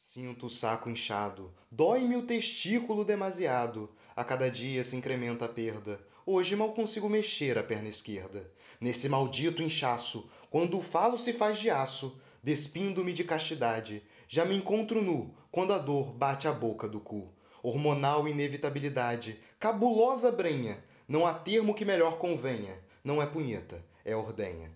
Sinto o saco inchado, dói-me o testículo demasiado. A cada dia se incrementa a perda. Hoje mal consigo mexer a perna esquerda. Nesse maldito inchaço, quando o falo se faz de aço, despindo-me de castidade, já me encontro nu quando a dor bate a boca do cu. Hormonal inevitabilidade, cabulosa brenha, não há termo que melhor convenha. Não é punheta, é ordenha.